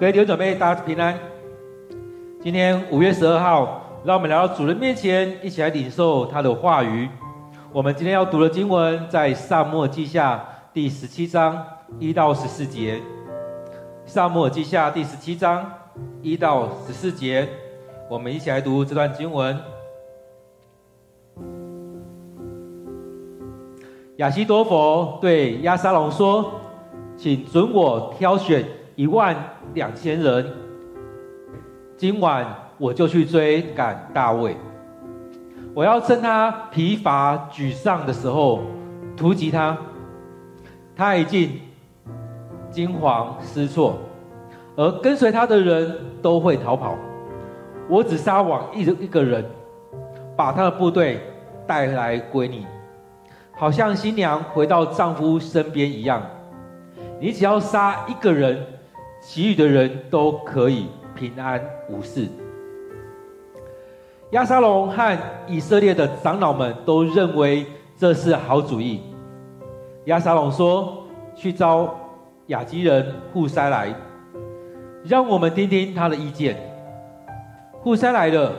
各位弟兄姊妹，大家平安。今天五月十二号，让我们来到主人面前，一起来领受他的话语。我们今天要读的经文在撒母耳记下第十七章一到十四节。撒母耳记下第十七章一到十四节，我们一起来读这段经文。亚西多弗对亚沙龙说：“请准我挑选一万两千人。”今晚我就去追赶大卫，我要趁他疲乏沮丧的时候突击他，他已经惊慌失措，而跟随他的人都会逃跑。我只杀往一一个人，把他的部队带来归你，好像新娘回到丈夫身边一样。你只要杀一个人，其余的人都可以。平安无事。亚沙龙和以色列的长老们都认为这是好主意。亚沙龙说：“去招雅基人户筛来，让我们听听他的意见。”户筛来了，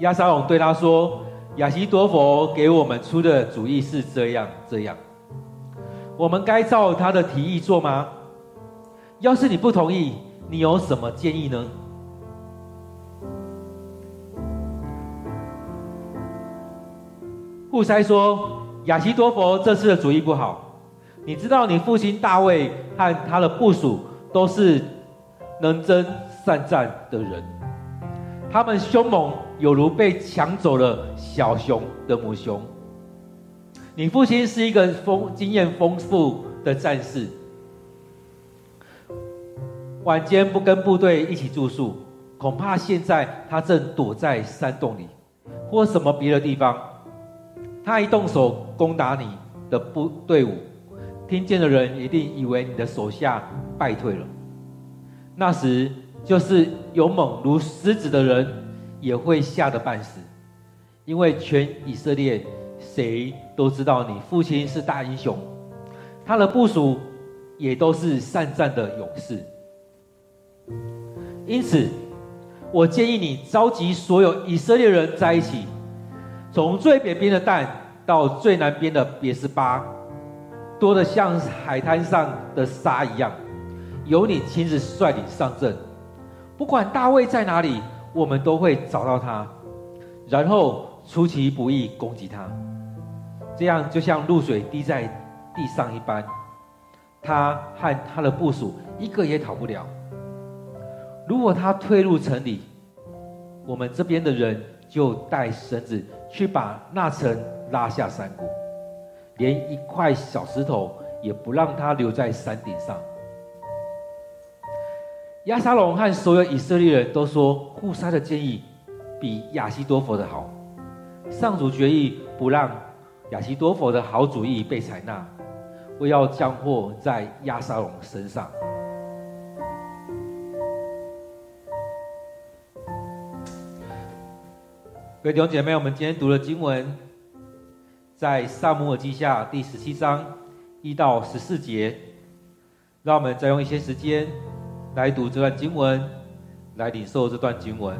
亚沙龙对他说：“亚希多佛给我们出的主意是这样这样，我们该照他的提议做吗？要是你不同意。”你有什么建议呢？户筛说：“亚西多佛这次的主意不好。你知道，你父亲大卫和他的部属都是能征善战的人，他们凶猛，有如被抢走了小熊的母熊。你父亲是一个丰经验丰富的战士。”晚间不跟部队一起住宿，恐怕现在他正躲在山洞里，或什么别的地方。他一动手攻打你的部队伍，听见的人一定以为你的手下败退了。那时，就是勇猛如狮子的人也会吓得半死，因为全以色列谁都知道你父亲是大英雄，他的部属也都是善战的勇士。因此，我建议你召集所有以色列人在一起，从最北边的蛋到最南边的别是巴，多得像海滩上的沙一样，由你亲自率领上阵。不管大卫在哪里，我们都会找到他，然后出其不意攻击他。这样就像露水滴在地上一般，他和他的部属一个也逃不了。如果他退入城里，我们这边的人就带绳子去把那城拉下山谷，连一块小石头也不让他留在山顶上。亚沙龙和所有以色列人都说，户筛的建议比亚希多弗的好。上主决意不让亚希多弗的好主意被采纳，为要降祸在亚沙龙身上。各位弟兄姐妹，我们今天读的经文在撒母耳记下第十七章一到十四节。让我们再用一些时间来读这段经文，来领受这段经文。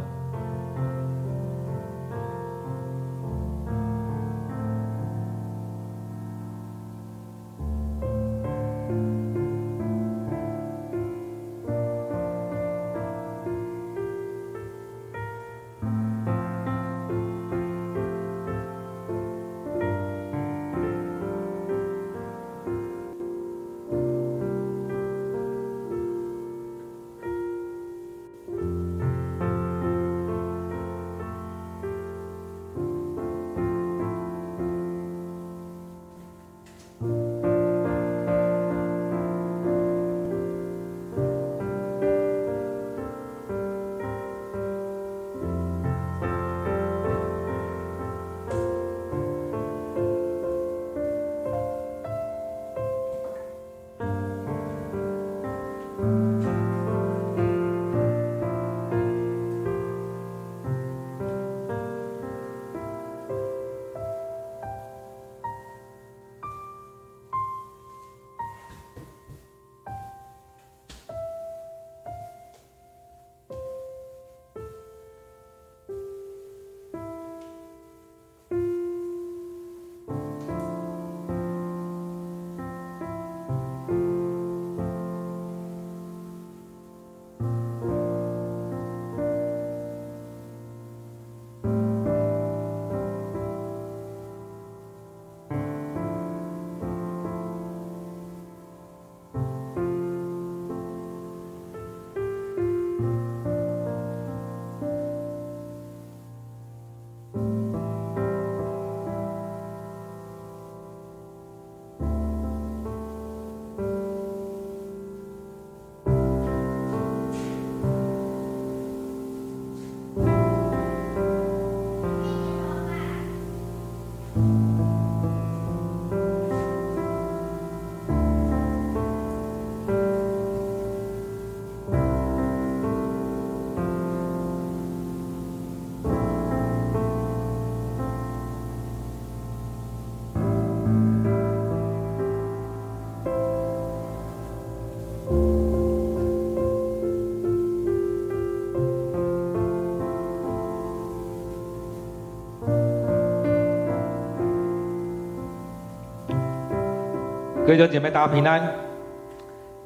弟兄姐妹，大家平安。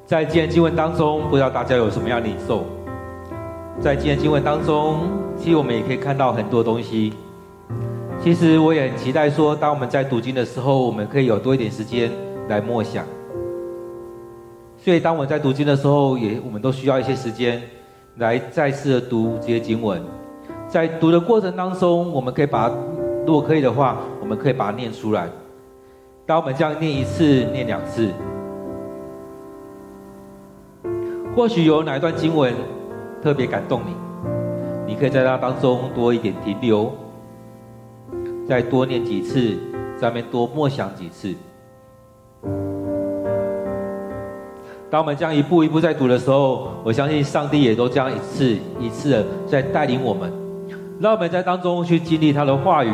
在今天经文当中，不知道大家有什么样的领受？在今天经文当中，其实我们也可以看到很多东西。其实我也很期待说，当我们在读经的时候，我们可以有多一点时间来默想。所以，当我们在读经的时候，也我们都需要一些时间来再次的读这些经文。在读的过程当中，我们可以把，如果可以的话，我们可以把它念出来。当我们这样念一次、念两次。或许有哪一段经文特别感动你，你可以在它当中多一点停留，再多念几次，上面多默想几次。当我们这样一步一步在读的时候，我相信上帝也都这样一次一次的在带领我们，让我们在当中去经历他的话语，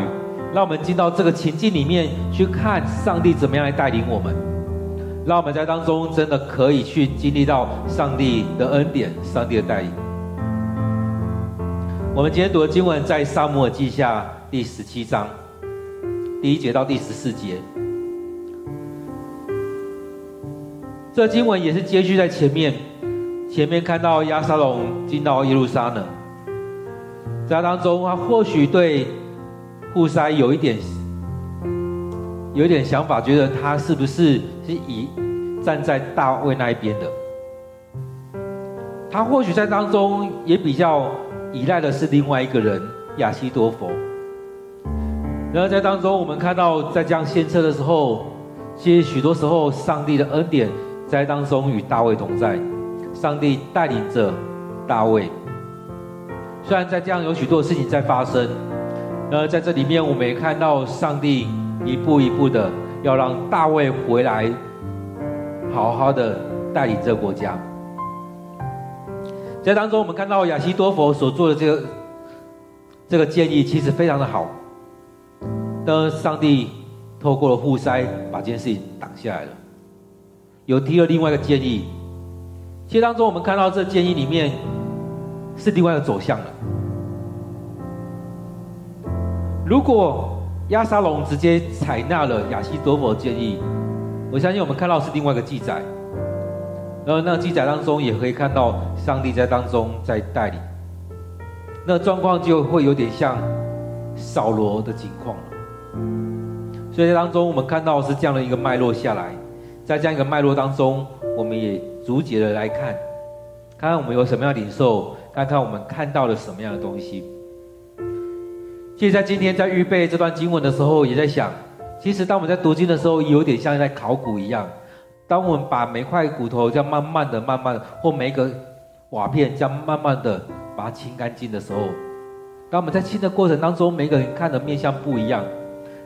让我们进到这个情境里面去看上帝怎么样来带领我们。让我们在当中真的可以去经历到上帝的恩典、上帝的带领。我们今天读的经文在《撒母耳记下》第十七章第一节到第十四节。这经文也是接续在前面，前面看到亚沙龙进到耶路撒冷，在当中他或许对户筛有一点。有一点想法，觉得他是不是是以站在大卫那一边的？他或许在当中也比较依赖的是另外一个人亚西多弗。然后在当中，我们看到在这样献策的时候，其实许多时候上帝的恩典在当中与大卫同在，上帝带领着大卫。虽然在这样有许多事情在发生，呃，在这里面我们也看到上帝。一步一步的要让大卫回来，好好的带领这个国家。在当中，我们看到亚西多弗所做的这个这个建议，其实非常的好。当上帝透过了户筛把这件事情挡下来了，有提了另外一个建议。其实当中，我们看到这建议里面是另外一个走向了。如果亚沙龙直接采纳了亚西多弗的建议，我相信我们看到是另外一个记载，然后那记载当中也可以看到上帝在当中在带领，那状况就会有点像扫罗的情况了。所以在当中我们看到是这样的一个脉络下来，在这样一个脉络当中，我们也逐节的来看，看看我们有什么样的领受，看看我们看到了什么样的东西。其实，在今天在预备这段经文的时候，也在想，其实当我们在读经的时候，有点像在考古一样。当我们把每块骨头这样慢慢的、慢慢的，或每一个瓦片这样慢慢的把它清干净的时候，当我们在清的过程当中，每个人看的面相不一样。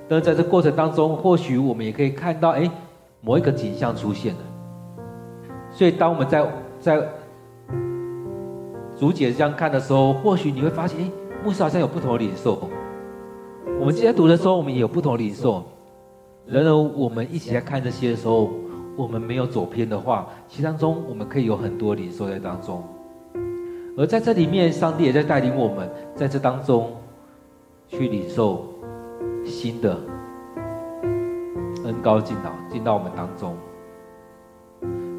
但是在这过程当中，或许我们也可以看到，哎，某一个景象出现了。所以，当我们在在逐节这样看的时候，或许你会发现，哎，牧师好像有不同的领受。我们今天读的时候，我们也有不同的领受。然而，我们一起在看这些的时候，我们没有走偏的话，其当中我们可以有很多领受在当中。而在这里面，上帝也在带领我们，在这当中去领受新的恩高进到进到我们当中。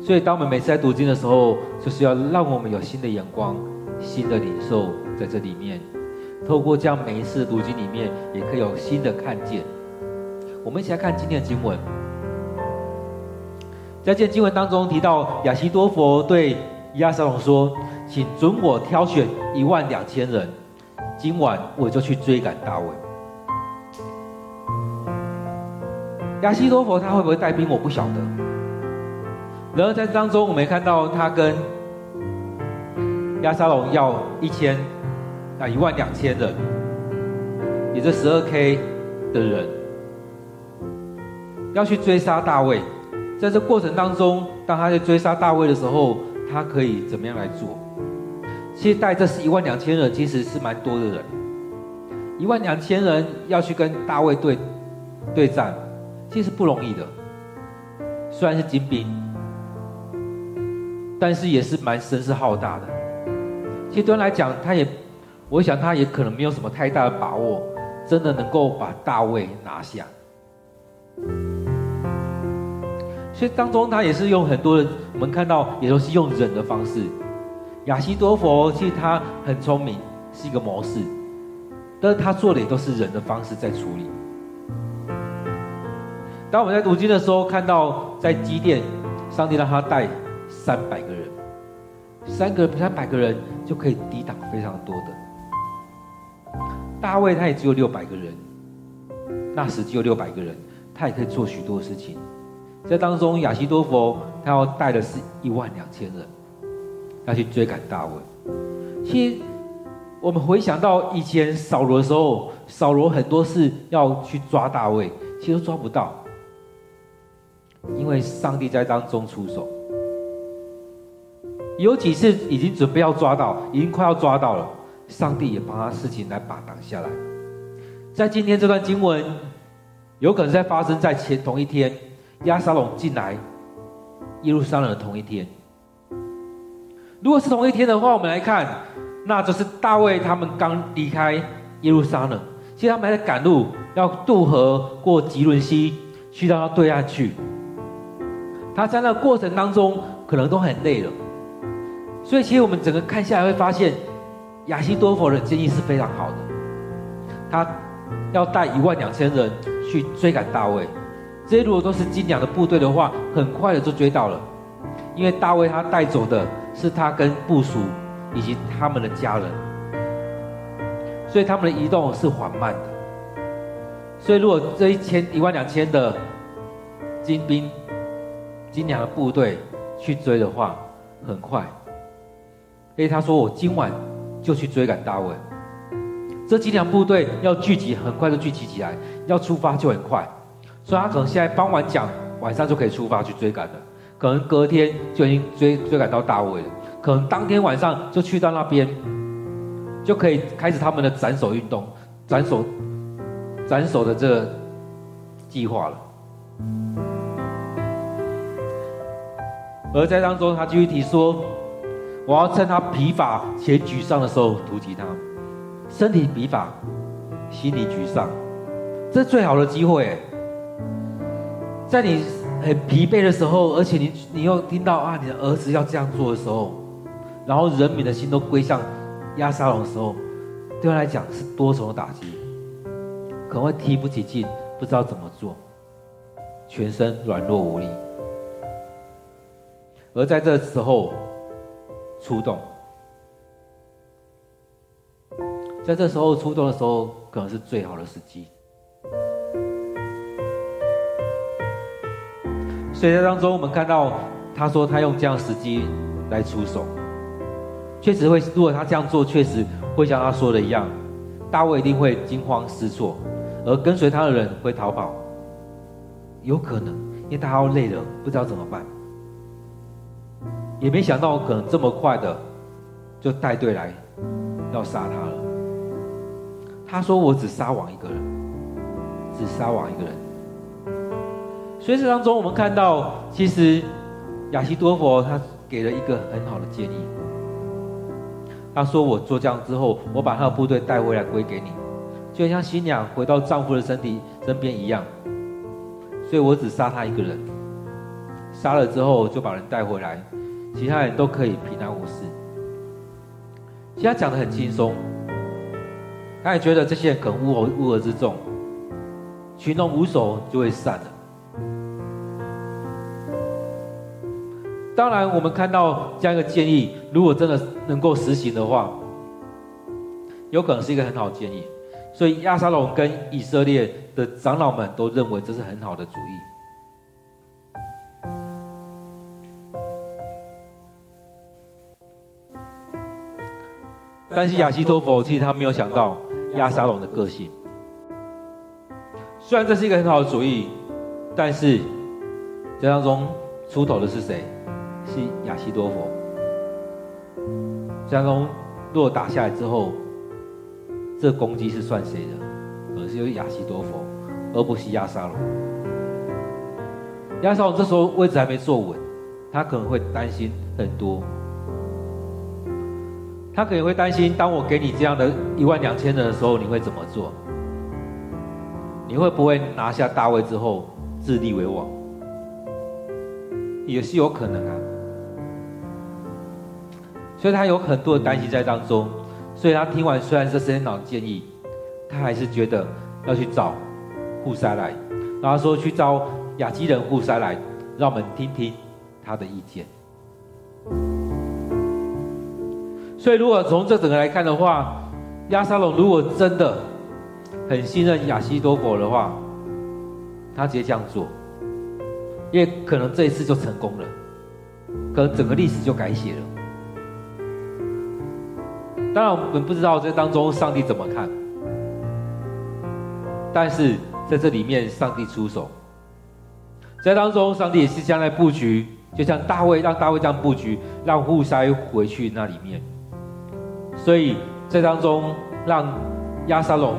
所以，当我们每次在读经的时候，就是要让我们有新的眼光、新的领受在这里面。透过这样每一次读经里面，也可以有新的看见。我们一起来看今天的经文。在这经文当中提到，亚西多佛对亚沙龙说：“请准我挑选一万两千人，今晚我就去追赶大卫。”亚西多佛他会不会带兵？我不晓得。然而在当中，我们看到他跟亚沙龙要一千。那一万两千人，你这十二 K 的人，要去追杀大卫。在这过程当中，当他在追杀大卫的时候，他可以怎么样来做？其实带这是一万两千人，其实是蛮多的人。一万两千人要去跟大卫对对战，其实不容易的。虽然是精兵，但是也是蛮声势浩大的。其实对他来讲，他也。我想他也可能没有什么太大的把握，真的能够把大卫拿下。所以当中他也是用很多的，我们看到也都是用忍的方式。亚西多弗其实他很聪明，是一个谋士，但是他做的也都是忍的方式在处理。当我们在读经的时候，看到在基甸，上帝让他带三百个人，三个三百个人就可以抵挡非常多的。大卫他也只有六百个人，那时只有六百个人，他也可以做许多事情。在当中，亚西多弗他要带的是一万两千人，要去追赶大卫。其实我们回想到以前扫罗的时候，扫罗很多事要去抓大卫，其实都抓不到。因为上帝在当中出手，有几次已经准备要抓到，已经快要抓到了，上帝也帮他事情来把挡下来。在今天这段经文，有可能在发生在前同一天，亚沙龙进来耶路撒冷的同一天。如果是同一天的话，我们来看，那就是大卫他们刚离开耶路撒冷，其实他们还在赶路，要渡河过汲沦溪，去到对岸去。他在那过程当中可能都很累了，所以其实我们整个看下来会发现，亚西多弗的建议是非常好的。他要带一万两千人去追赶大卫，这些如果都是精良的部队的话，很快的就追到了。因为大卫他带走的是他跟部属以及他们的家人，所以他们的移动是缓慢的。所以如果这一千一万两千的精兵，精良的部队去追的话，很快。所以他说：“我今晚就去追赶大卫。”这精良部队要聚集，很快就聚集起来；要出发就很快。所以他可能现在傍晚讲，晚上就可以出发去追赶了。可能隔天就已经追追赶到大卫了。可能当天晚上就去到那边，就可以开始他们的斩首运动、斩首、斩首的这个计划了。而在当中，他继续提说：“我要趁他疲乏且沮丧的时候突击他，身体疲乏，心里沮丧，这是最好的机会。在你很疲惫的时候，而且你你又听到啊，你的儿子要这样做的时候，然后人民的心都归向亚沙龙的时候，对他来讲是多重的打击，可能会提不起劲，不知道怎么做，全身软弱无力。”而在这时候出动，在这时候出动的时候，可能是最好的时机。所以在当中，我们看到他说他用这样时机来出手，确实会。如果他这样做，确实会像他说的一样，大卫一定会惊慌失措，而跟随他的人会逃跑，有可能，因为他要累了，不知道怎么办。也没想到我可能这么快的就带队来要杀他了。他说：“我只杀王一个人，只杀王一个人。”所以这当中我们看到，其实亚希多佛他给了一个很好的建议。他说：“我做这样之后，我把他的部队带回来归给你，就像新娘回到丈夫的身体身边一样。所以我只杀他一个人，杀了之后就把人带回来。”其他人都可以平安无事。其实他讲得很轻松，他也觉得这些人可能乌合乌合之众，群龙无首就会散了。当然，我们看到这样一个建议，如果真的能够实行的话，有可能是一个很好的建议。所以亚沙龙跟以色列的长老们都认为这是很好的主意。但是亚西多佛其实他没有想到亚沙龙的个性。虽然这是一个很好的主意，但是这当中出头的是谁？是亚西多佛。这当中如果打下来之后，这攻击是算谁的？可是由亚西多佛，而不是亚沙龙。亚沙龙这时候位置还没坐稳，他可能会担心很多。他可能会担心，当我给你这样的一万两千人的时候，你会怎么做？你会不会拿下大卫之后自立为王？也是有可能啊。所以他有很多的担心在当中，所以他听完虽然是神长建议，他还是觉得要去找户筛来，然后说去招亚基人户筛来，让我们听听他的意见。所以如果从这整个来看的话，亚沙龙如果真的很信任亚西多弗的话，他直接这样做，因为可能这一次就成功了，可能整个历史就改写了。当然，我们不知道这当中上帝怎么看，但是在这里面，上帝出手，在当中，上帝也是将来布局，就像大卫让大卫这样布局，让户筛回去那里面，所以在当中让亚沙龙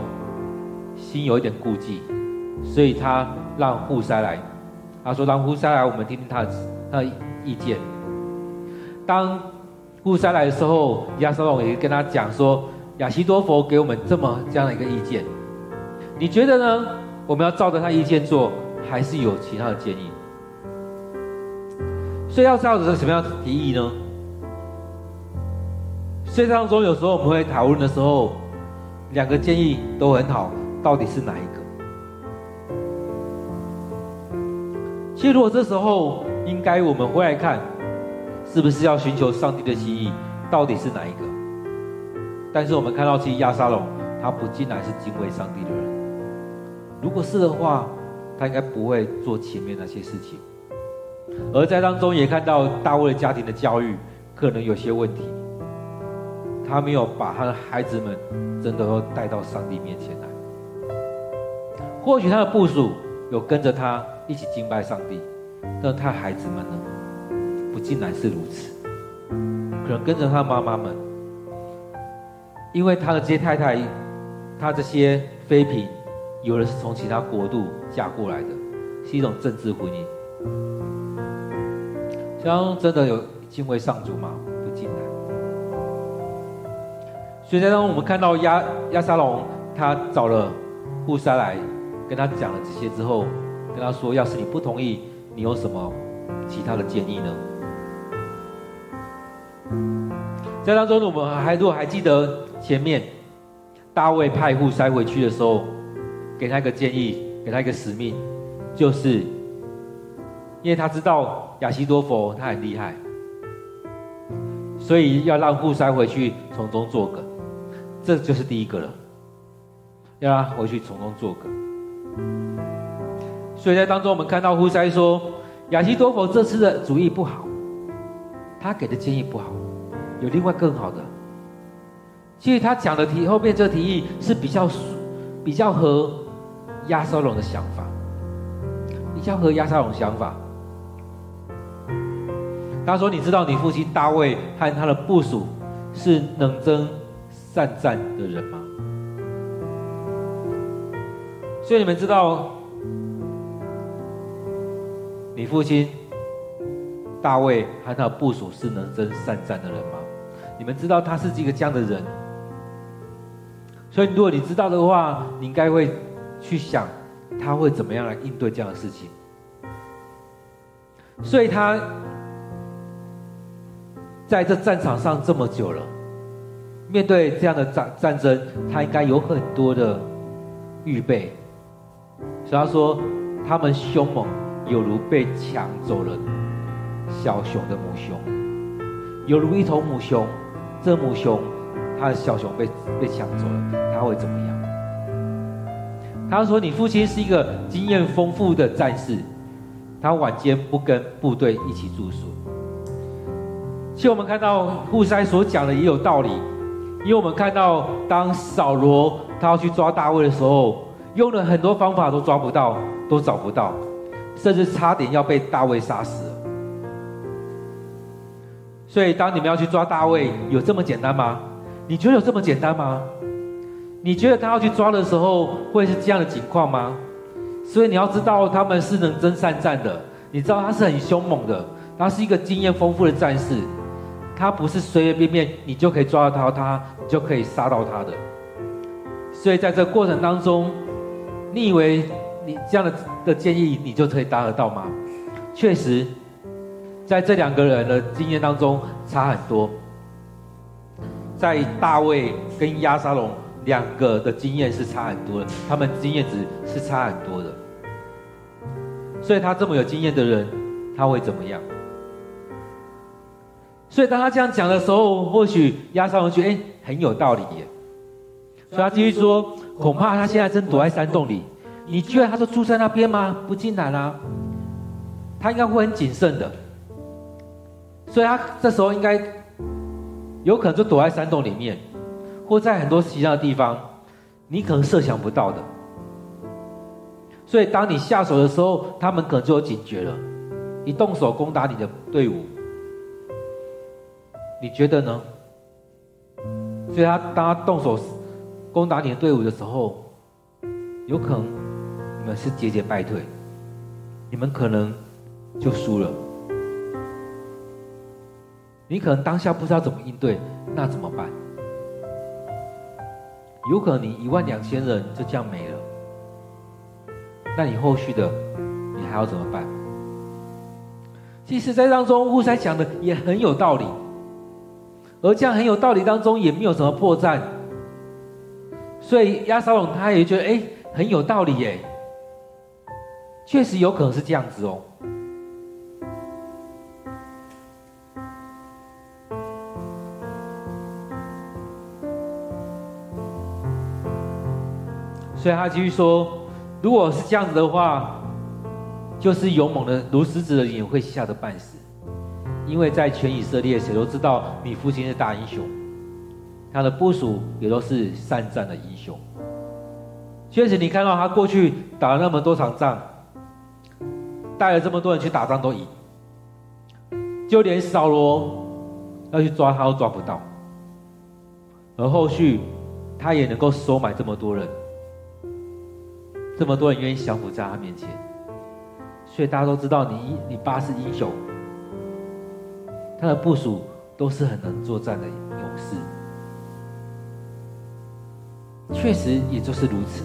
心有一点顾忌，所以他让户塞来，他说让户塞来，我们听听他的他的意见，当。户塞来的时候，亚沙龙也跟他讲说：“亚西多佛给我们这么这样的一个意见，你觉得呢？我们要照着他意见做，还是有其他的建议？所以要照着什么样的提议呢？所以当中有时候我们会讨论的时候，两个建议都很好，到底是哪一个？其实如果这时候应该我们回来看。”是不是要寻求上帝的心意？到底是哪一个？但是我们看到，其实亚沙龙他不尽然是敬畏上帝的人。如果是的话，他应该不会做前面那些事情。而在当中也看到大卫家庭的教育可能有些问题，他没有把他的孩子们真的都带到上帝面前来。或许他的部属有跟着他一起敬拜上帝，但他孩子们呢？不尽然是如此，可能跟着他妈妈们，因为他的这些太太，他这些妃嫔，有的是从其他国度嫁过来的，是一种政治婚姻。像真的有敬畏上主吗？所以，当我们看到亚亚沙龙，他找了户筛来跟他讲了这些之后，跟他说：“要是你不同意，你有什么其他的建议呢？”在当中，我们还如果还记得前面大卫派户筛回去的时候，给他一个建议，给他一个使命，就是因为他知道亚希多弗他很厉害，所以要让户筛回去从中作梗，这就是第一个了，要让他回去从中作梗。所以在当中，我们看到胡塞说亚西多弗这次的主意不好，他给的建议不好。有另外更好的，其实他讲的提后面这个提议是比较比较合亚沙龙的想法，比较合亚沙龙想法。他说：“你知道你父亲大卫和他的部署是能征善战的人吗？所以你们知道你父亲大卫和他的部属是能征善战的人吗？”你们知道他是一个这样的人，所以如果你知道的话，你应该会去想他会怎么样来应对这样的事情。所以他在这战场上这么久了，面对这样的战战争，他应该有很多的预备。所以他说，他们凶猛，犹如被抢走了小熊的母熊，犹如一头母熊。这母熊，他的小熊被被抢走了，他会怎么样？他说：“你父亲是一个经验丰富的战士，他晚间不跟部队一起住宿。”其实我们看到户塞所讲的也有道理，因为我们看到当扫罗他要去抓大卫的时候，用了很多方法都抓不到，都找不到，甚至差点要被大卫杀死。所以，当你们要去抓大卫，有这么简单吗？你觉得有这么简单吗？你觉得他要去抓的时候，会是这样的情况吗？所以你要知道，他们是能征善战的。你知道他是很凶猛的，他是一个经验丰富的战士，他不是随随便便你就可以抓到他，你就可以杀到他的。所以在这过程当中，你以为你这样的的建议，你就可以达得到吗？确实。在这两个人的经验当中差很多。在大卫跟亚沙龙两个的经验是差很多的，他们经验值是差很多的。所以他这么有经验的人，他会怎么样？所以当他这样讲的时候，或许亚沙龙觉得哎很有道理耶。所以他继续说，恐怕他现在正躲在山洞里。你觉得他就住在那边吗？不进来啦。他应该会很谨慎的。所以他这时候应该。有可能就躲在山洞里面，或在很多其他的地方，你可能设想不到的。所以当你下手的时候，他们可能就有警觉了，一动手攻打你的队伍，你觉得呢？所以他当他动手攻打你的队伍的时候，有可能你们是节节败退，你们可能就输了。你可能当下不知道怎么应对，那怎么办？有可能你一万两千人就这样没了，那你后续的你还要怎么办？其实，在当中户山讲的也很有道理，而这样很有道理当中也没有什么破绽，所以亚沙龙他也觉得哎很有道理耶，确实有可能是这样子哦。所以他继续说：“如果是这样子的话，就是勇猛的如狮子的也会吓得半死，因为在全以色列，谁都知道你父亲是大英雄，他的部属也都是善战的英雄。确实，你看到他过去打了那么多场仗，带了这么多人去打仗都赢，就连扫罗要去抓他都抓不到，而后续他也能够收买这么多人。”这么多人愿意降服在他面前，所以大家都知道你你爸是英雄，他的部属都是很能作战的勇士，确实也就是如此。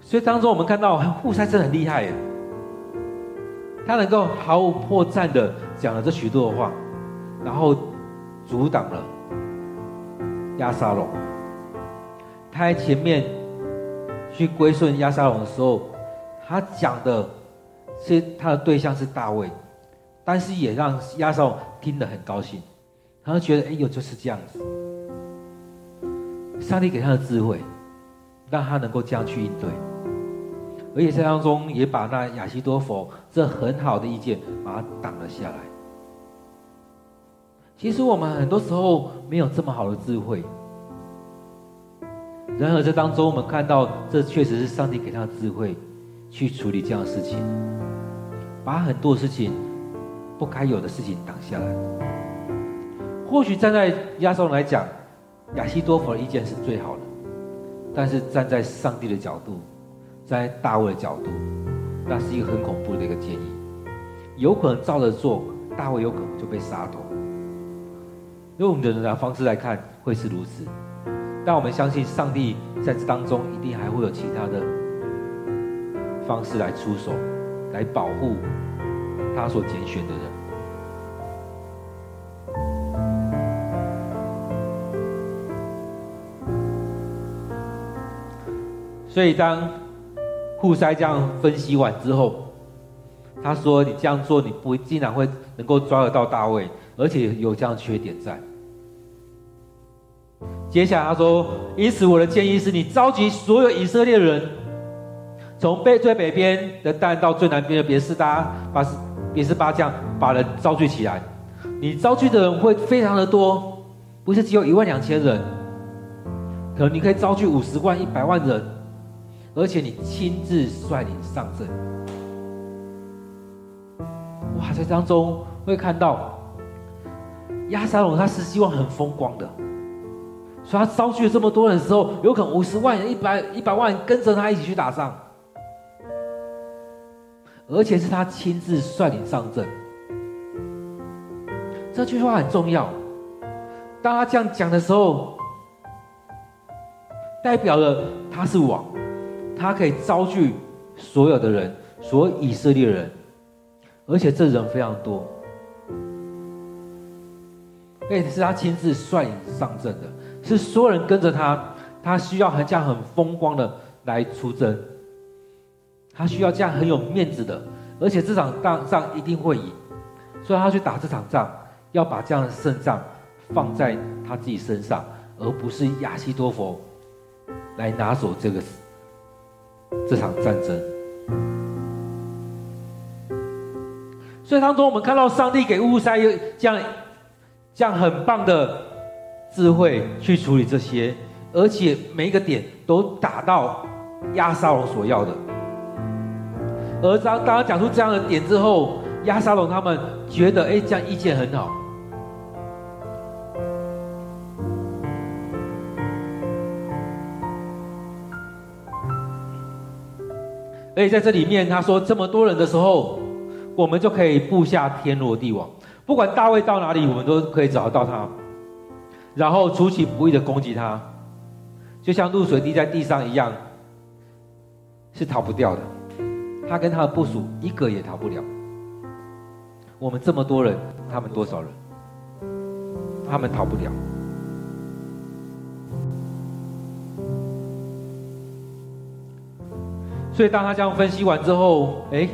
所以当中我们看到户筛真的很厉害耶，他能够毫无破绽的讲了这许多的话，然后阻挡了押沙龙。他在前面去归顺亚沙龙的时候，他讲的是他的对象是大卫，但是也让押沙龙听得很高兴，他觉得哎呦就是这样子，上帝给他的智慧，让他能够这样去应对，而且在当中也把那亚西多佛这很好的意见把它挡了下来。其实我们很多时候没有这么好的智慧。然而，这当中我们看到，这确实是上帝给他的智慧，去处理这样的事情，把很多事情不该有的事情挡下来。或许站在押沙龙来讲，亚西多弗的意见是最好的，但是站在上帝的角度，在大卫的角度，那是一个很恐怖的一个建议，有可能照着做，大卫有可能就被杀头。用我们的人的方式来看，会是如此。但我们相信，上帝在这当中一定还会有其他的方式来出手，来保护他所拣选的人。所以，当户筛这样分析完之后，他说：“你这样做，你不竟然会能够抓得到大卫，而且有这样缺点在。”接下来他说：“因此，我的建议是你召集所有以色列人，从北最北边的但到最南边的别是巴，把别是巴将把人招集起来。你招集的人会非常的多，不是只有一万两千人，可能你可以招集五十万、一百万人，而且你亲自率领上阵。哇，在当中会看到亚沙龙，他是希望很风光的。”所以他招集了这么多人的时候，有可能五十万人、一百一百万人跟着他一起去打仗，而且是他亲自率领上阵。这句话很重要。当他这样讲的时候，代表了他是王，他可以招聚所有的人，所有以色列人，而且这人非常多，而且是他亲自率领上阵的，是所有人跟着他，他需要很这样很风光的来出征，他需要这样很有面子的，而且这场仗仗一定会赢，所以他去打这场仗，要把这样的胜仗放在他自己身上，而不是亚希多弗来拿走这个这场战争。所以当中，我们看到上帝给户筛这样这样很棒的智慧去处理这些，而且每一个点都打到亚沙龙所要的。而当当他讲出这样的点之后，亚沙龙他们觉得，哎，这样意见很好。而且在这里面，他说这么多人的时候，我们就可以布下天罗地网，不管大卫到哪里，我们都可以找得到他，然后出其不意的攻击他，就像露水滴在地上一样，是逃不掉的。他跟他的部署一个也逃不了。我们这么多人，他们多少人？他们逃不了。所以当他这样分析完之后，哎，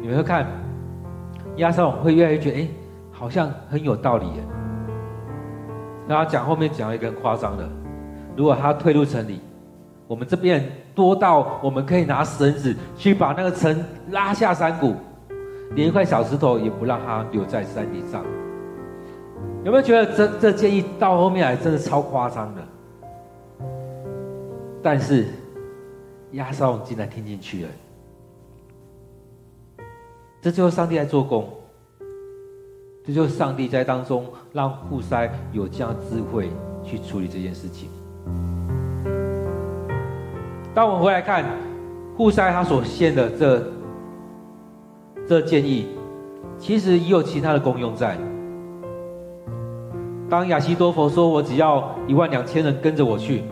你们会看，亚瑟会越来越觉得，哎，好像很有道理耶。然后讲后面讲了一个很夸张的，如果他退入城里，我们这边多到我们可以拿绳子去把那个城拉下山谷，连一块小石头也不让它留在山顶上。有没有觉得这这建议到后面来真的超夸张的？但是。亚沙龙竟然听进去了，这就是上帝在做工，这就是上帝在当中让户筛有这样智慧去处理这件事情。当我们回来看户塞他所献的这这建议，其实也有其他的功用在。当亚西多佛说：“我只要一万两千人跟着我去，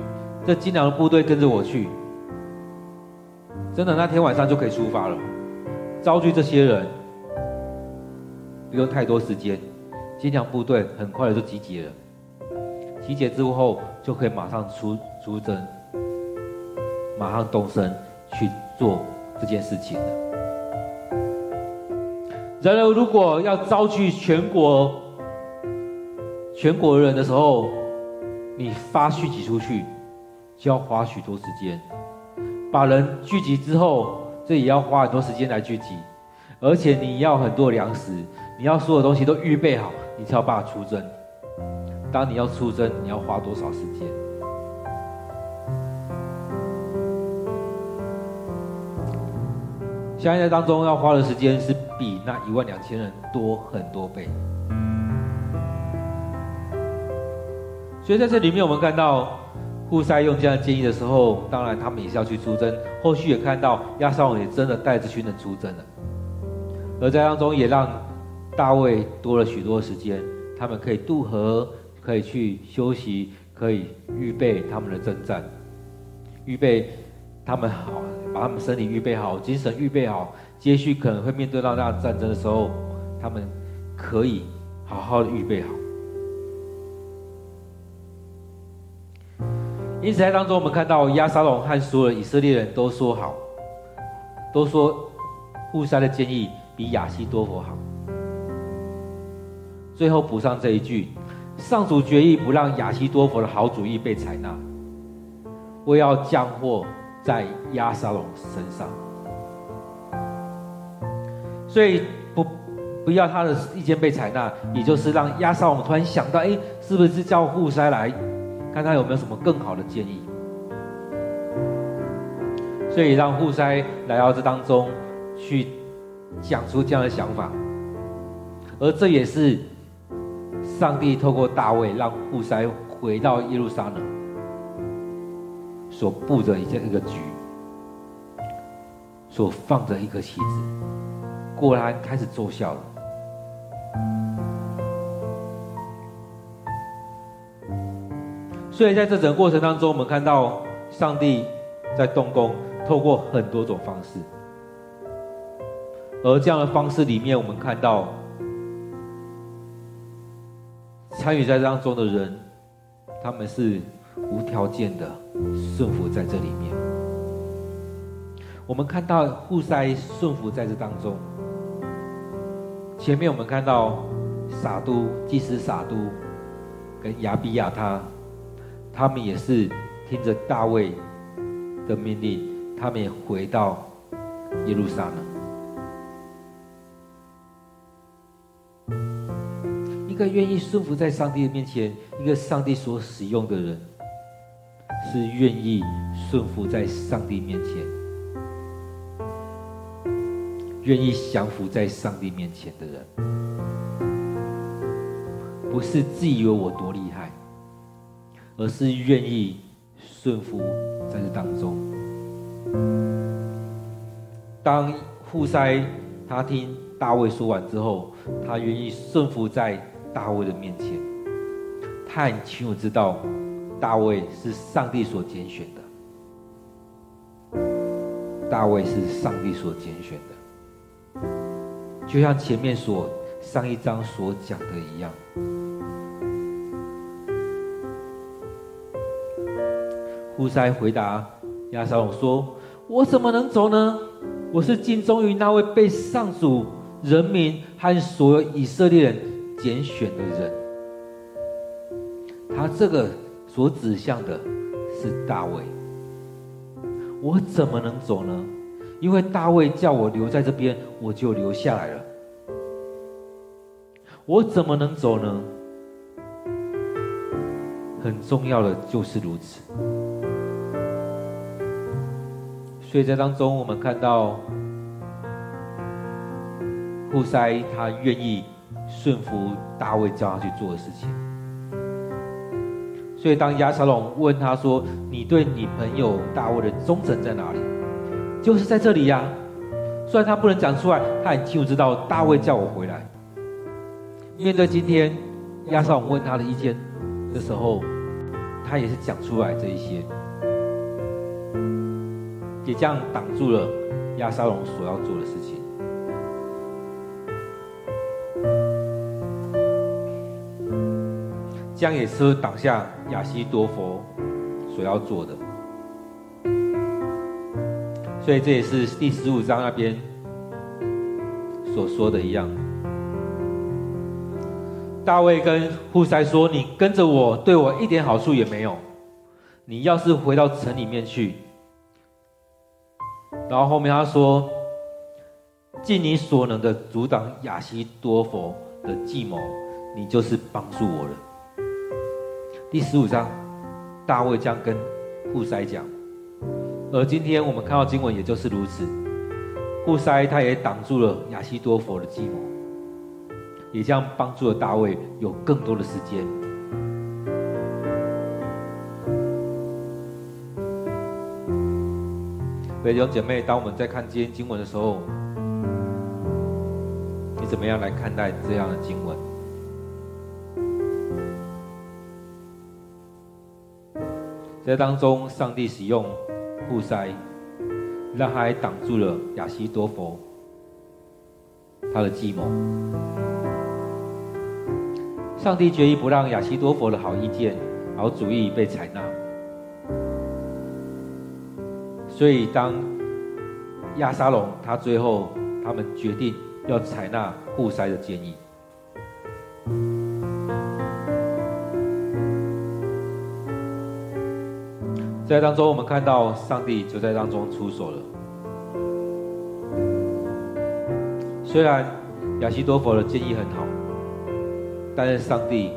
这精良的部队跟着我去。”真的，那天晚上就可以出发了，召集这些人，不用太多时间，精良部队很快的就集结了，集结之后就可以马上出出征，马上动身去做这件事情了。然而，如果要召集全国全国人的时候，你发讯息出去，就要花许多时间。把人聚集之后，这也要花很多时间来聚集，而且你要很多粮食，你要所有东西都预备好，你才有办法出征。当你要出征，你要花多少时间？现在当中要花的时间是比那一万两千人多很多倍。所以在这里面，我们看到。户筛用这样的建议的时候，当然他们也是要去出征。后续也看到押沙龙也真的带着军人出征了，而在当中也让大卫多了许多时间，他们可以渡河，可以去休息，可以预备他们的征战，预备他们好，把他们身体预备好，精神预备好，接续可能会面对到那战争的时候，他们可以好好的预备好。因此，在当中，我们看到亚沙龙和所有以色列人都说好，都说互相的建议比亚西多弗好。最后补上这一句：上主决意不让亚西多弗的好主意被采纳，我要降祸在押沙龙身上。所以不不要他的意见被采纳，也就是让押沙龙突然想到：哎，是不是叫户筛来？看他有没有什么更好的建议，所以让户筛来到这当中去讲出这样的想法，而这也是上帝透过大卫让户筛回到耶路撒冷所布的一件一个局，所放的一个棋子，果然开始奏效了。所以在这整个过程当中，我们看到上帝在动工，透过很多种方式。而这样的方式里面，我们看到参与在当中的人，他们是无条件的顺服在这里面。我们看到户塞顺服在这当中。前面我们看到撒都、祭司撒都跟亚比亚他，他们也是听着大卫的命令，他们也回到耶路撒冷。一个愿意顺服在上帝的面前，一个上帝所使用的人，是愿意顺服在上帝面前。愿意降服在上帝面前的人，不是自以为我多厉害，而是愿意顺服在这当中。当户筛他听大卫说完之后，他愿意顺服在大卫的面前。他很清楚知道，大卫是上帝所拣选的，大卫是上帝所拣选的。就像前面所上一章所讲的一样，户塞回答亚沙龙说：“我怎么能走呢？我是尽忠于那位被上主人民和所有以色列人拣选的人。”他这个所指向的是大卫。我怎么能走呢？因为大卫叫我留在这边，我就留下来了。我怎么能走呢？很重要的就是如此。所以在当中，我们看到户筛他愿意顺服大卫叫他去做的事情。所以当亚沙龙问他说：“你对你朋友大卫的忠诚在哪里？”就是在这里呀、虽然他不能讲出来，他很清楚知道大卫叫我回来。面对今天亚沙龙问他的意见的时候，他也是讲出来这一些，也这样挡住了亚沙龙所要做的事情，这样也是挡下亚西多佛所要做的。所以这也是第十五章那边所说的一样。大卫跟户筛说：“你跟着我，对我一点好处也没有。你要是回到城里面去，然后后面他说，尽你所能的阻挡亚西多佛的计谋，你就是帮助我了。”第十五章，大卫将跟户筛讲。而今天我们看到经文，也就是如此。户筛他也挡住了亚西多佛的计谋，也将帮助了大卫有更多的时间。所以弟兄姐妹，当我们在看今天经文的时候，你怎么样来看待这样的经文？在当中，上帝使用。户筛，让他还挡住了亚西多弗他的计谋。上帝决意不让亚西多弗的好意见、好主意被采纳。所以，当亚沙龙他最后他们决定要采纳户筛的建议。在当中，我们看到上帝就在当中出手了。虽然亚西多弗的建议很好，但是上帝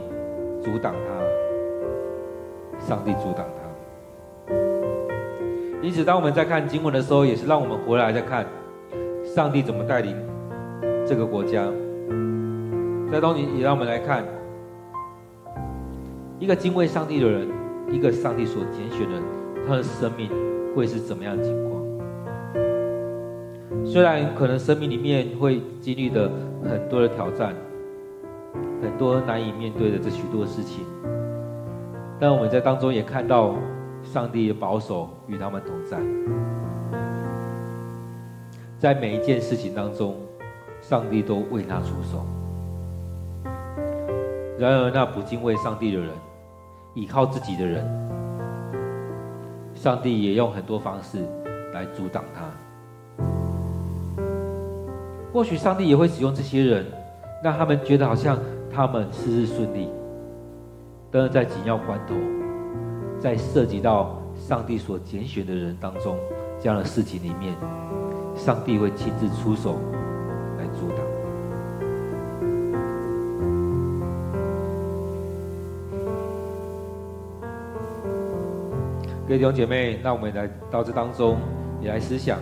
阻挡他，上帝阻挡他。因此，当我们在看经文的时候，也是让我们回来再看上帝怎么带领这个国家。在当中，也让我们来看一个敬畏上帝的人，一个上帝所拣选的人。他的生命会是怎么样的情况？虽然可能生命里面会经历的很多的挑战，很多难以面对的这许多事情，但我们在当中也看到上帝的保守与他们同在，在每一件事情当中，上帝都为他出手。然而，那不敬畏上帝的人，倚靠自己的人，上帝也用很多方式来阻挡他。或许上帝也会使用这些人，让他们觉得好像他们事事顺利，但是在紧要关头，在涉及到上帝所拣选的人当中，这样的事情里面，上帝会亲自出手各位弟兄姐妹，那我们来到这当中，也来思想，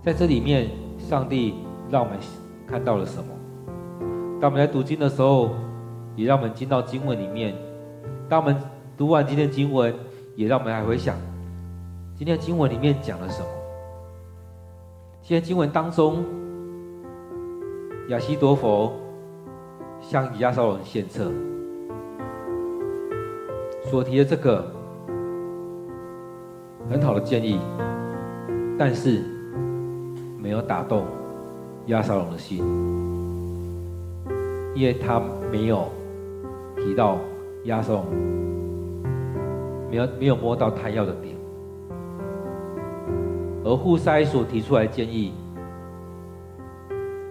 在这里面，上帝让我们看到了什么？当我们来读经的时候，也让我们进到经文里面。当我们读完今天经文，也让我们来回想，今天经文里面讲了什么？今天经文当中，亚西多佛向亚沙龙献策，所提的这个很好的建议，但是没有打动亚沙龙的心，因为他没有提到亚沙龙。没有没有摸到他要的点，而户筛所提出来的建议，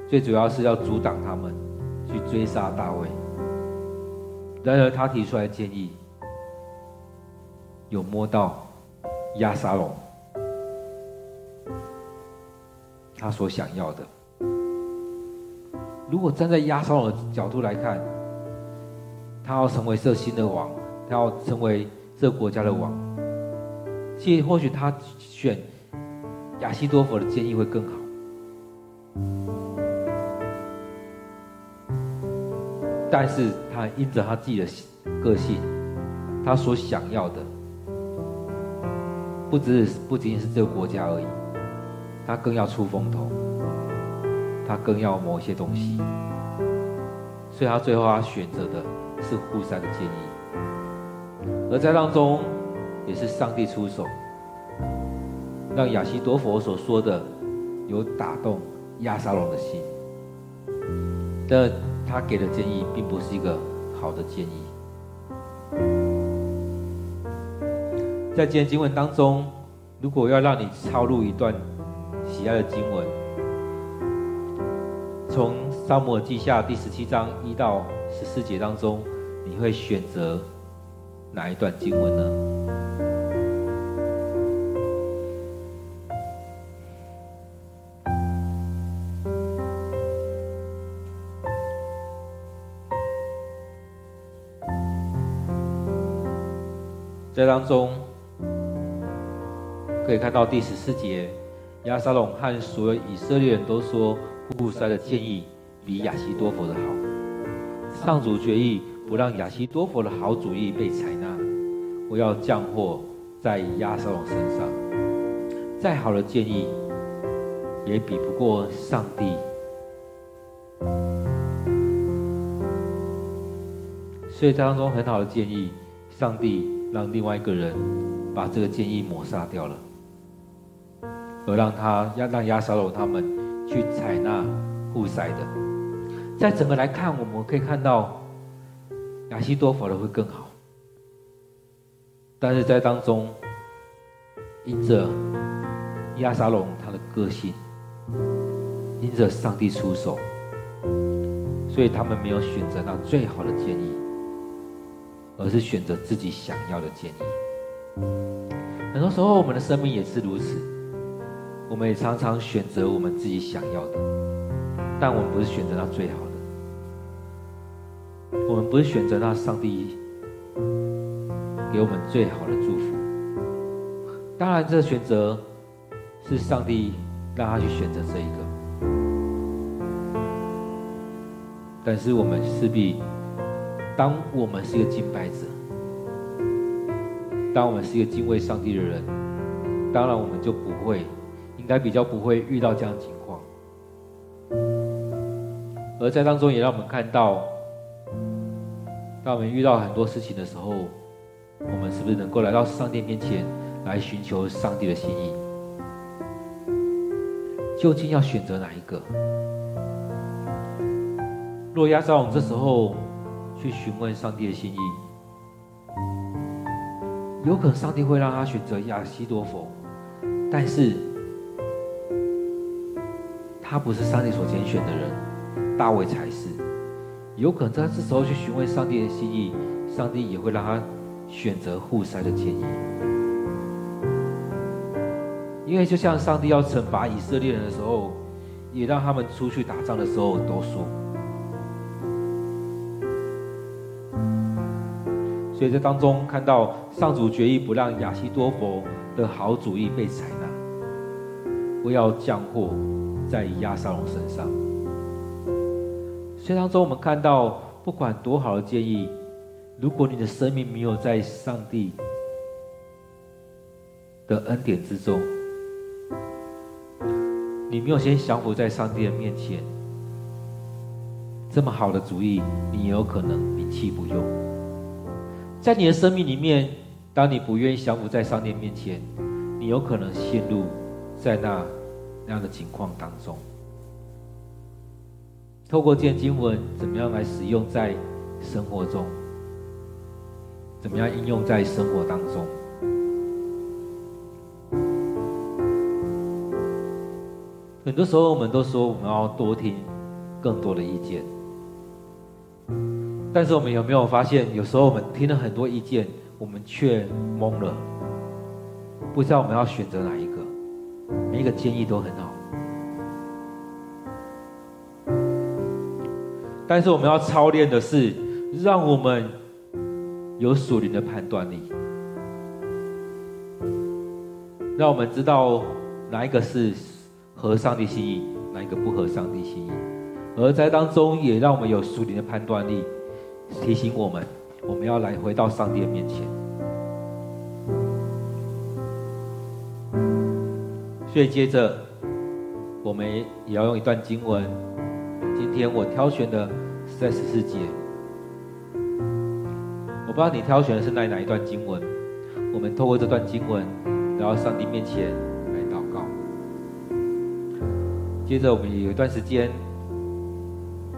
最主要是要阻挡他们去追杀大卫。然而他提出来的建议，有摸到亚沙龙他所想要的。如果站在亚沙龙的角度来看，他要成为这新的王，他要成为。这国家的王，其实或许他选亚西多弗的建议会更好，但是他因着他自己的个性，他所想要的，不只是不仅仅是这个国家而已，他更要出风头，他更要某些东西，所以他最后他选择的是户筛的建议。而在当中，也是上帝出手，让亚西多弗所说的有打动亚沙龙的心。但他给的建议并不是一个好的建议。在今天经文当中，如果要让你抄录一段喜爱的经文，从撒母耳记下第十七章一到十四节当中，你会选择哪一段经文呢？在当中可以看到第十四节，亚沙龙和所有以色列人都说户筛的建议比亚希多弗的好。上主决意。不让亚希多弗的好主意被采纳，我要降祸在亚沙龙身上。再好的建议，也比不过上帝。所以当中很好的建议，上帝让另外一个人把这个建议抹杀掉了，而让他要让亚沙龙他们去采纳户塞的。在整个来看，我们可以看到。亚西多弗的会更好，但是在当中，因着亚沙龙他的个性，因着上帝出手，所以他们没有选择那最好的建议，而是选择自己想要的建议。很多时候，我们的生命也是如此，我们也常常选择我们自己想要的，但我们不是选择那最好的。我们不是选择那上帝给我们最好的祝福，当然，这选择是上帝让他去选择这一个，但是我们势必，当我们是一个敬拜者，当我们是一个敬畏上帝的人，当然我们就不会，应该比较不会遇到这样的情况，而在当中也让我们看到。当我们遇到很多事情的时候，我们是不是能够来到上帝面前来寻求上帝的心意？究竟要选择哪一个？若押沙龙这时候去询问上帝的心意，有可能上帝会让他选择亚西多弗，但是他不是上帝所拣选的人，大卫才是。有可能在这时候去询问上帝的心意，上帝也会让他选择户筛的建议，因为就像上帝要惩罚以色列人的时候，也让他们出去打仗的时候都输。所以在当中看到上主决意不让亚希多弗的好主意被采纳，不要降祸在亚沙龙身上。所以当中我们看到，不管多好的建议，如果你的生命没有在上帝的恩典之中，你没有先降服在上帝的面前，这么好的主意，你也有可能摒弃不用。在你的生命里面，当你不愿意降服在上帝面前，你有可能陷入在那那样的情况当中。透过这件经文，怎么样来使用在生活中？怎么样应用在生活当中？很多时候，我们都说我们要多听更多的意见。但是我们有没有发现，有时候我们听了很多意见，我们却懵了，不知道我们要选择哪一个？每一个建议都很好，但是我们要操练的是，让我们有属灵的判断力，让我们知道哪一个是合上帝心意，哪一个不合上帝心意，而在当中也让我们有属灵的判断力。提醒我们，我们要来回到上帝的面前。所以接着，我们也要用一段经文。今天我挑选的是在十四节。我不知道你挑选的是哪哪一段经文。我们透过这段经文，来到上帝面前来祷告。接着，我们有一段时间，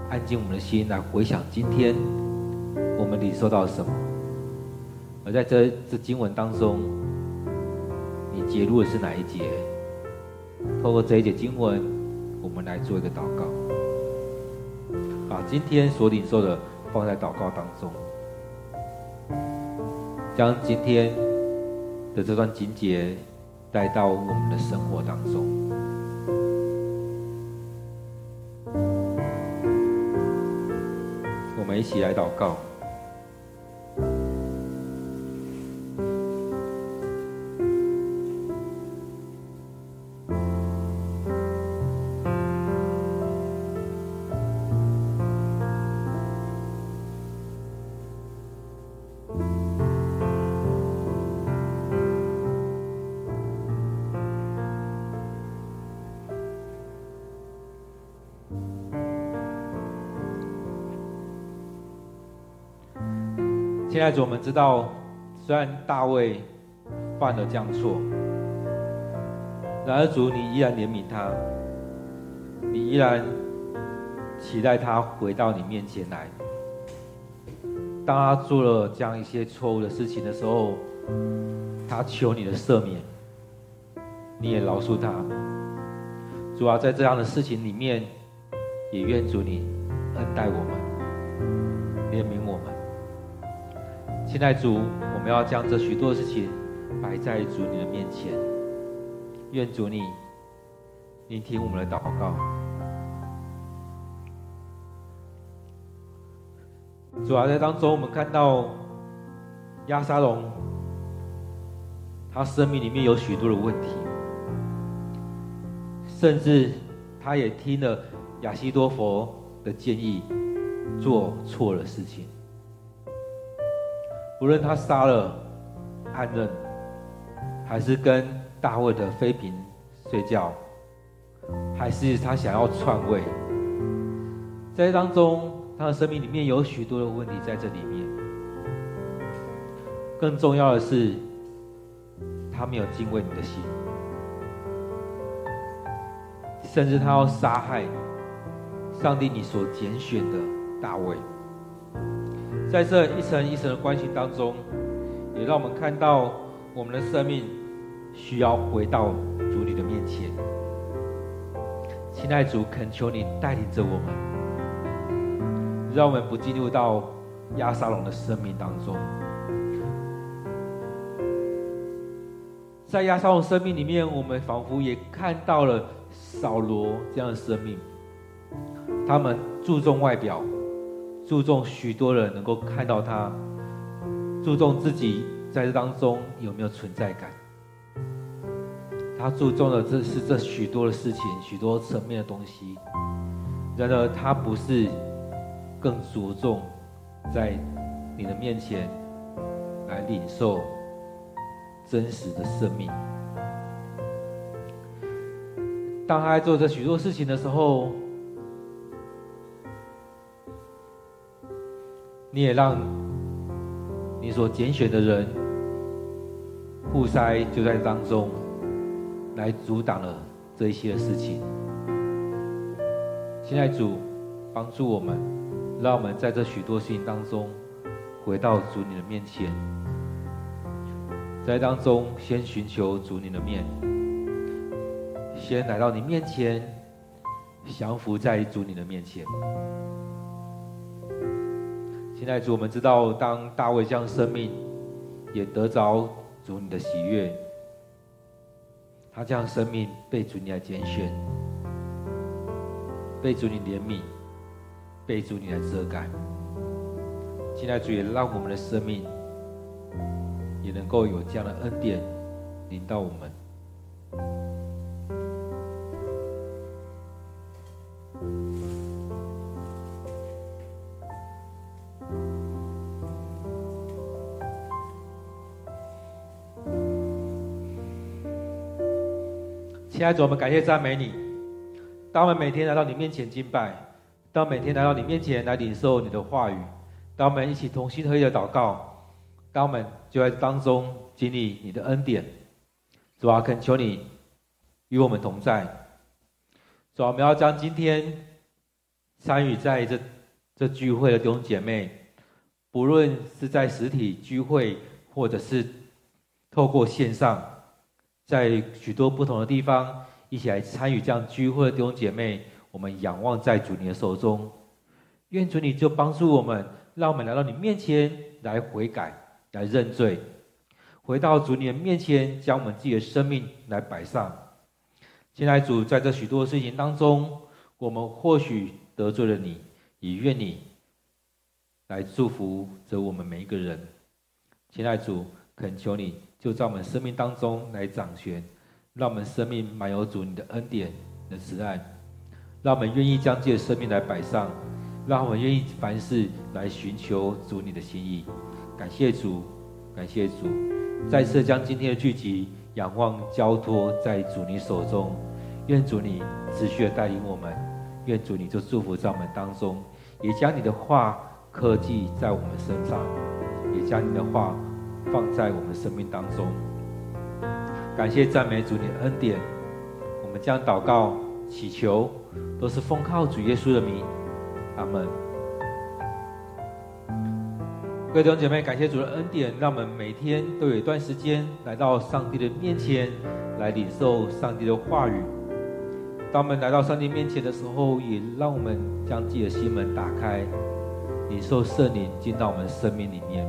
安静我们的心来回想今天。我们领受到什么？而在这这经文当中，你节录的是哪一节？透过这一节经文，我们来做一个祷告，把今天所领受的放在祷告当中，将今天的这段经节带到我们的生活当中。我们一起来祷告。现在主，我们知道，虽然大卫犯了这样错，然而主，你依然怜悯他，你依然期待他回到你面前来。当他做了这样一些错误的事情的时候，他求你的赦免，你也饶恕他。主啊，在这样的事情里面，也愿主你恩待我们，怜悯。现在主，我们要将这许多事情摆在主你的面前，愿主你聆听我们的祷告。主啊，在当中我们看到亚沙龙，他生命里面有许多的问题，甚至他也听了亚西多弗的建议，做错了事情。无论他杀了暗嫩，还是跟大卫的妃嫔睡觉，还是他想要篡位，在当中，他的生命里面有许多的问题在这里面。更重要的是，他没有敬畏你的心。甚至他要杀害上帝你所拣选的大卫。在这一层一层的关系当中，也让我们看到我们的生命需要回到主你的面前。亲爱主，恳求你带领着我们，让我们不进入到亚沙龙的生命当中。在亚沙龙生命里面，我们仿佛也看到了扫罗这样的生命。他们注重外表，注重许多人能够看到他，注重自己在这当中有没有存在感。他注重的这是这许多的事情，许多层面的东西。然而，他不是更着重在你的面前来领受真实的生命。当他在做这许多事情的时候，你也让你所拣选的人互筛就在当中。来阻挡了这一些的事情。现在主帮助我们，让我们在这许多事情当中回到主你的面前，在当中先寻求主你的面，先来到你面前，降服在主你的面前。现在主，我们知道，当大卫这样生命也得着主你的喜悦。他这样生命被主你来拣选，被主你怜悯，被主你来遮盖。现在主也让我们的生命也能够有这样的恩典临到我们。亲爱的主，我们感谢赞美你。当我们每天来到你面前敬拜，当每天来到你面前来领受你的话语，当我们一起同心合意的祷告，当我们就在当中经历你的恩典。主啊，恳求你与我们同在。主啊，我们要将今天参与在这这聚会的弟兄姐妹，不论是在实体聚会，或者是透过线上。在许多不同的地方，一起来参与这样聚会的弟兄姐妹，我们仰望在主你的手中，愿主你就帮助我们，让我们来到你面前来悔改、来认罪，回到主你的面前，将我们自己的生命来摆上。现在主在这许多事情当中，我们或许得罪了你，也愿你来祝福着我们每一个人。现在主恳求你。就在我们生命当中来掌权，让我们生命满有主你的恩典的慈爱，让我们愿意将这些生命来摆上，让我们愿意凡事来寻求主你的心意。感谢主，感谢主，再次将今天的聚集仰望交托在主你手中，愿主你持续的带领我们，愿主你就祝福在我们当中，也将你的话刻记在我们身上，也将你的话。放在我们生命当中，感谢赞美主你的恩典，我们将祷告祈求都是奉靠主耶稣的名，阿门。各位弟兄姐妹，感谢主的恩典，让我们每天都有一段时间来到上帝的面前，来领受上帝的话语。当我们来到上帝面前的时候，也让我们将自己的心门打开，领受圣灵进到我们生命里面。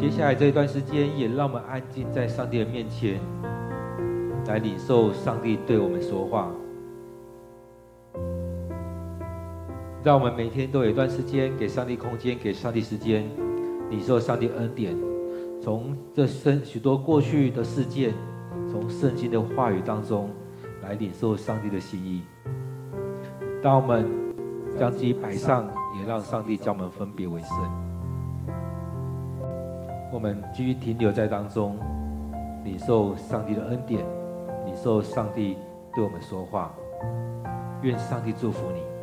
接下来这一段时间，也让我们安静在上帝的面前，来领受上帝对我们说话。让我们每天都有一段时间，给上帝空间，给上帝时间，领受上帝恩典。从这生许多过去的事件，从圣经的话语当中，来领受上帝的心意。当我们将自己摆上，也让上帝将我们分别为圣。我们继续停留在当中，领受上帝的恩典，领受上帝对我们说话。愿上帝祝福你。